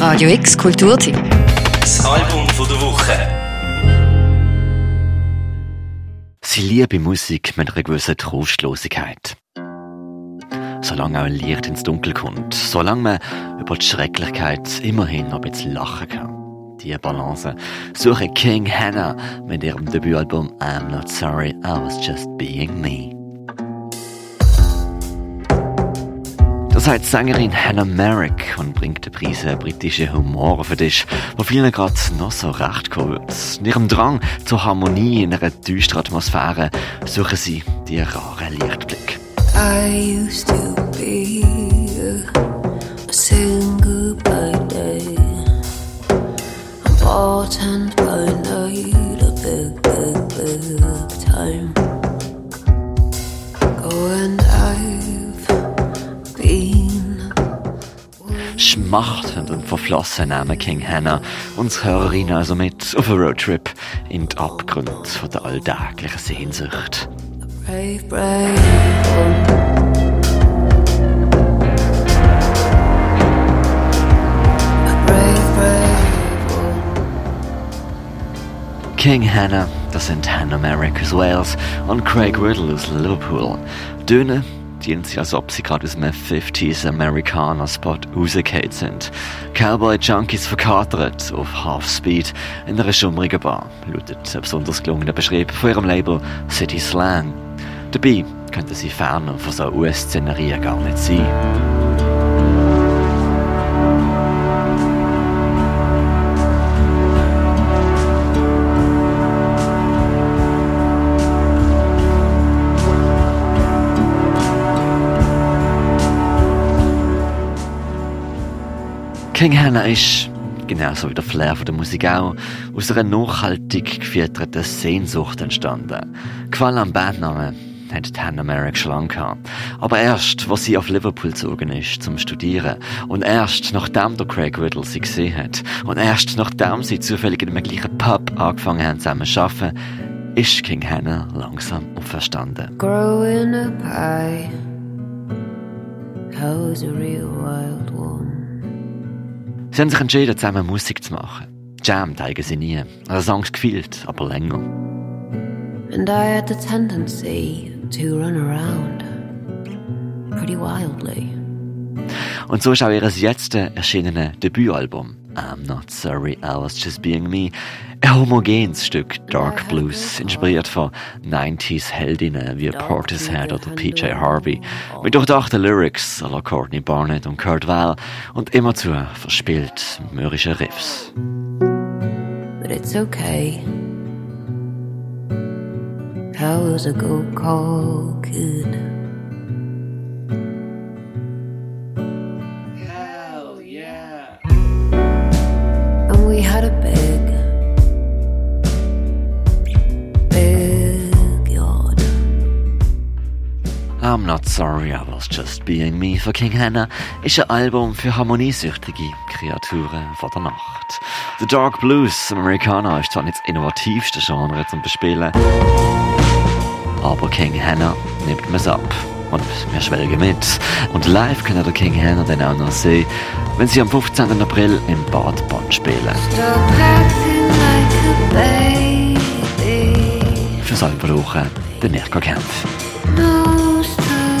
Radio X Kulturteam. Das Album von der Woche. Sie liebe Musik mit einer gewissen Trostlosigkeit. Solange auch ein Licht ins Dunkel kommt, solange man über die Schrecklichkeit immerhin noch ein bisschen lachen kann. Die Balance suche King Hannah mit ihrem Debütalbum I'm Not Sorry, I Was Just Being Me. Das heißt Sängerin Hannah Merrick und bringt den Preis britische Humor für dich, wo vielen gerade noch so recht kommt. In ihrem Drang zur Harmonie in einer düsteren Atmosphäre suchen sie die rare Lichtblick. I used to be a single by day, important by night, a big, big, big time. Oh, and I've Schmachtend und verflossen nehmen King Hannah uns Hörerinnen also mit auf einen Roadtrip in die Abgründe von der alltäglichen Sehnsucht. brave, brave. King Hannah, das sind Hannah Merrick aus Wales und Craig Riddle aus Liverpool. Dünne dienen sie, als ob sie gerade aus einem 50s Amerikaner-Spot rausgefallen sind. Cowboy-Junkies verkatert auf Half-Speed in einer schummrigen Bar, lautet ein besonders gelungener Beschrieb von ihrem Label City Slang. Dabei könnte sie ferner von so US-Szenerien gar nicht sein. King Hannah ist, genauso wie der Flair von der Musik auch, aus einer nachhaltig gefilterten Sehnsucht entstanden. Gefallen am Bandnamen hat Hannah Merrick schon lange gehabt. Aber erst, als sie auf Liverpool gezogen ist, zum Studieren. Und erst, nachdem der Craig Riddle sie gesehen hat. Und erst, nachdem sie zufällig in einem gleichen Pub angefangen haben zusammen zu arbeiten, ist King Hannah langsam auferstanden. Growing up high, was a real wild. Sie haben sich entschieden, zusammen Musik zu machen. Jam zeigen sie nie. Also Songs gefühlt, aber länger. And I had the tendency to run around pretty wildly. Und so ist auch ihr jetzt erschienene Debütalbum I'm Not Sorry, I Was Just Being Me ein homogenes Stück Dark Blues, inspiriert von 90s Heldinnen wie Portishead oder PJ Harvey, mit durchdachten Lyrics à la Courtney Barnett und Kurt Weill und immerzu verspielt mürrische Riffs. But it's okay. Was a go call kid. I'm Not Sorry, I Was Just Being Me von King Hannah ist ein Album für harmoniesüchtige Kreaturen von der Nacht. The Dark Blues Americana ist zwar nicht das innovativste Genre zum Bespielen, aber King Hannah nimmt mir's ab. Und wir schwelgen mit. Und live können der King Hannah dann auch noch sehen, wenn sie am 15. April im Bad Bonn spielen. Like. Für selber brauchen, den Mirko Kempf. Most of